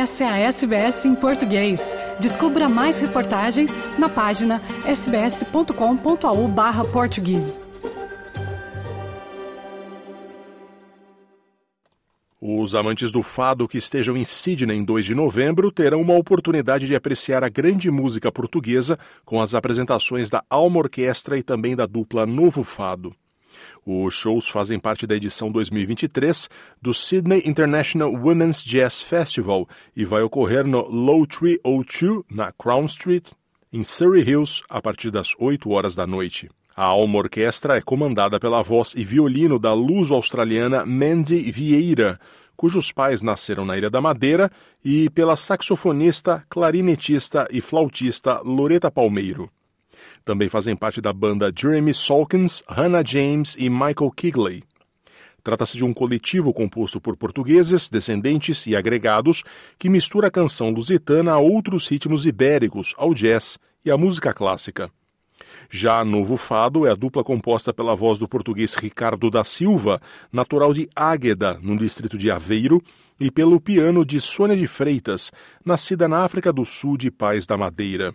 Essa é a SBS em português. Descubra mais reportagens na página sbs.com.au/português. Os amantes do fado que estejam em Sydney em 2 de novembro terão uma oportunidade de apreciar a grande música portuguesa com as apresentações da Alma Orquestra e também da dupla Novo Fado. Os shows fazem parte da edição 2023 do Sydney International Women's Jazz Festival e vai ocorrer no Low Tree O2, na Crown Street, em Surrey Hills, a partir das 8 horas da noite. A Alma Orquestra é comandada pela voz e violino da luso-australiana Mandy Vieira, cujos pais nasceram na Ilha da Madeira, e pela saxofonista, clarinetista e flautista Loreta Palmeiro. Também fazem parte da banda Jeremy Solkins, Hannah James e Michael Kigley. Trata-se de um coletivo composto por portugueses, descendentes e agregados que mistura a canção lusitana a outros ritmos ibéricos, ao jazz e à música clássica. Já Novo Fado é a dupla composta pela voz do português Ricardo da Silva, natural de Águeda, no distrito de Aveiro, e pelo piano de Sônia de Freitas, nascida na África do Sul de Pais da Madeira.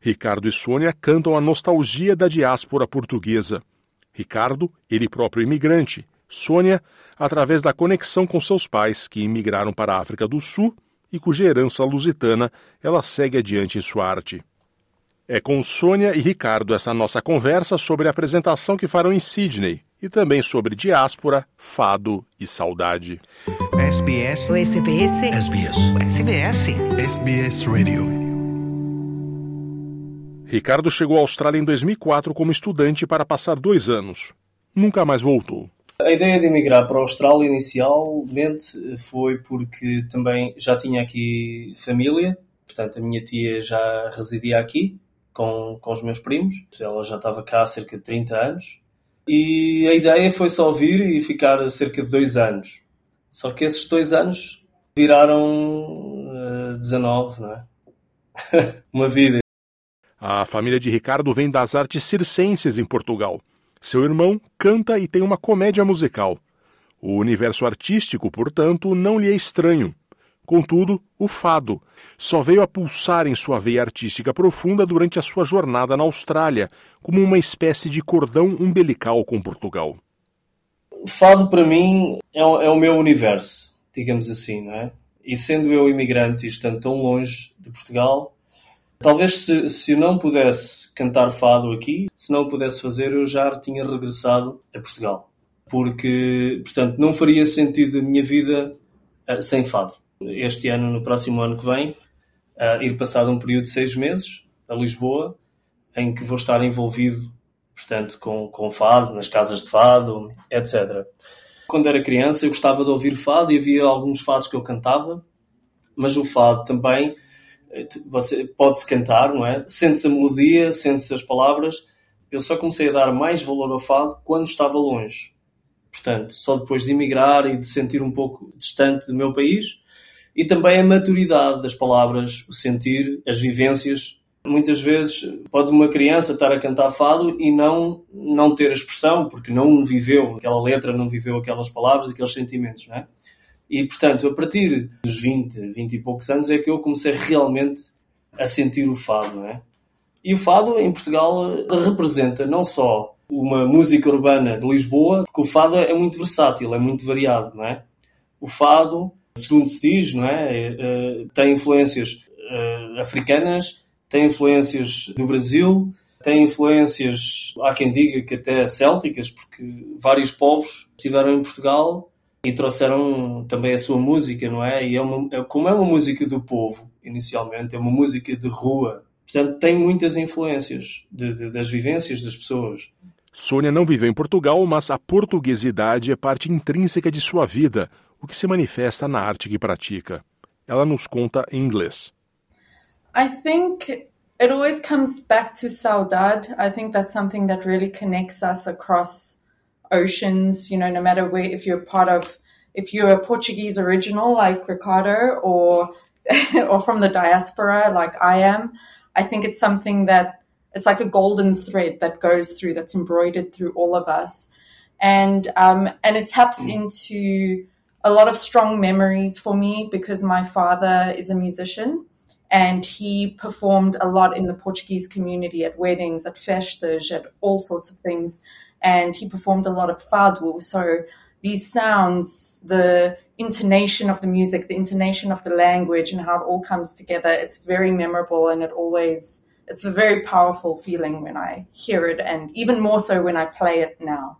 Ricardo e Sônia cantam a nostalgia da diáspora portuguesa. Ricardo, ele próprio imigrante. Sônia, através da conexão com seus pais, que imigraram para a África do Sul e cuja herança lusitana ela segue adiante em sua arte. É com Sônia e Ricardo essa nossa conversa sobre a apresentação que farão em Sydney e também sobre diáspora, fado e saudade. SBS. O SBS. SBS. O SBS. SBS Radio. Ricardo chegou à Austrália em 2004 como estudante para passar dois anos. Nunca mais voltou. A ideia de emigrar para a Austrália inicialmente foi porque também já tinha aqui família, portanto a minha tia já residia aqui com, com os meus primos, ela já estava cá há cerca de 30 anos e a ideia foi só vir e ficar cerca de dois anos. Só que esses dois anos viraram uh, 19, não é? Uma vida a família de Ricardo vem das artes circenses em Portugal. Seu irmão canta e tem uma comédia musical. O universo artístico, portanto, não lhe é estranho. Contudo, o fado só veio a pulsar em sua veia artística profunda durante a sua jornada na Austrália, como uma espécie de cordão umbilical com Portugal. O fado, para mim, é o, é meu universo, digamos assim, não é? E sendo eu imigrante e estando tão longe de Portugal, Talvez se, se não pudesse cantar fado aqui, se não pudesse fazer, eu já tinha regressado a Portugal. Porque, portanto, não faria sentido a minha vida uh, sem fado. Este ano, no próximo ano que vem, uh, ir passado um período de seis meses a Lisboa, em que vou estar envolvido, portanto, com, com fado, nas casas de fado, etc. Quando era criança, eu gostava de ouvir fado e havia alguns fados que eu cantava, mas o fado também você pode-se cantar, não é? Sente-se a melodia, sente-se as palavras. Eu só comecei a dar mais valor ao fado quando estava longe. Portanto, só depois de emigrar e de sentir um pouco distante do meu país. E também a maturidade das palavras, o sentir, as vivências. Muitas vezes pode uma criança estar a cantar fado e não, não ter a expressão, porque não viveu aquela letra, não viveu aquelas palavras, aqueles sentimentos, não é? E, portanto, a partir dos 20, 20 e poucos anos é que eu comecei realmente a sentir o fado, não é? E o fado em Portugal representa não só uma música urbana de Lisboa, porque o fado é muito versátil, é muito variado, não é? O fado, segundo se diz, não é? é, é tem influências é, africanas, tem influências do Brasil, tem influências, há quem diga que até célticas, porque vários povos estiveram em Portugal e trouxeram também a sua música, não é? E é uma, é, como é uma música do povo, inicialmente, é uma música de rua. Portanto, tem muitas influências de, de, das vivências das pessoas. Sônia não viveu em Portugal, mas a portuguesidade é parte intrínseca de sua vida, o que se manifesta na arte que pratica. Ela nos conta em inglês. I think it always comes back to saudade. I think that's something that really connects us across oceans, you know, no matter where, if you're part of, if you're a Portuguese original like Ricardo or, or from the diaspora like I am, I think it's something that it's like a golden thread that goes through, that's embroidered through all of us. And, um, and it taps into a lot of strong memories for me because my father is a musician and he performed a lot in the Portuguese community at weddings, at festas, at all sorts of things. And he performed a lot of fado. So these sounds, the intonation of the music, the intonation of the language, and how it all comes together, it's very memorable and it always, it's a very powerful feeling when I hear it, and even more so when I play it now.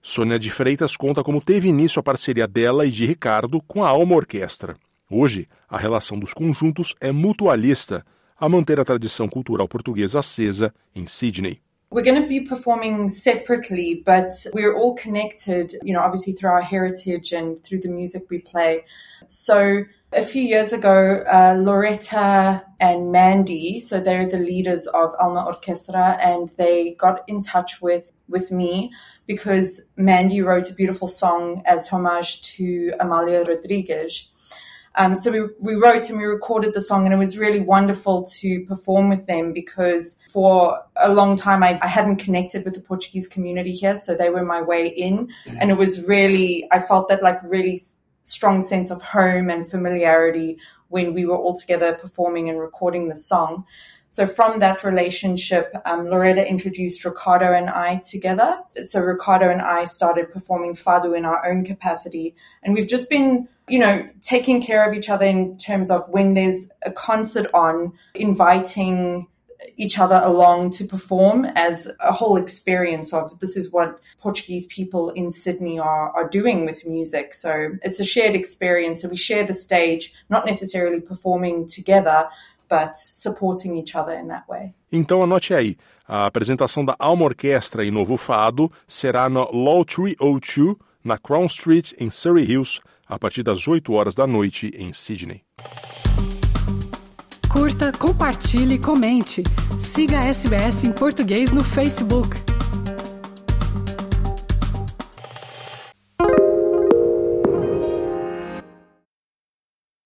Sônia de Freitas conta como teve início a parceria dela e de Ricardo com a Alma Orquestra. Hoje, a relação dos conjuntos é mutualista, a manter a tradição cultural portuguesa acesa em Sydney. We're going to be performing separately, but we're all connected, you know, obviously through our heritage and through the music we play. So a few years ago, uh, Loretta and Mandy, so they're the leaders of Alma Orchestra, and they got in touch with, with me because Mandy wrote a beautiful song as homage to Amalia Rodriguez. Um, so we, we wrote and we recorded the song, and it was really wonderful to perform with them because for a long time I, I hadn't connected with the Portuguese community here, so they were my way in, and it was really I felt that like really strong sense of home and familiarity when we were all together performing and recording the song. So from that relationship, um, Loretta introduced Ricardo and I together. So Ricardo and I started performing fado in our own capacity, and we've just been, you know, taking care of each other in terms of when there's a concert on, inviting each other along to perform as a whole experience of this is what Portuguese people in Sydney are, are doing with music. So it's a shared experience. So we share the stage, not necessarily performing together, but supporting each other in that way. Então anote aí, a apresentação da Alma Orquestra em Novo Fado será no Law 302, na Crown Street, em Surrey Hills, a partir das 8 horas da noite em Sydney. Curta, compartilhe, comente. Siga a SBS em português no Facebook.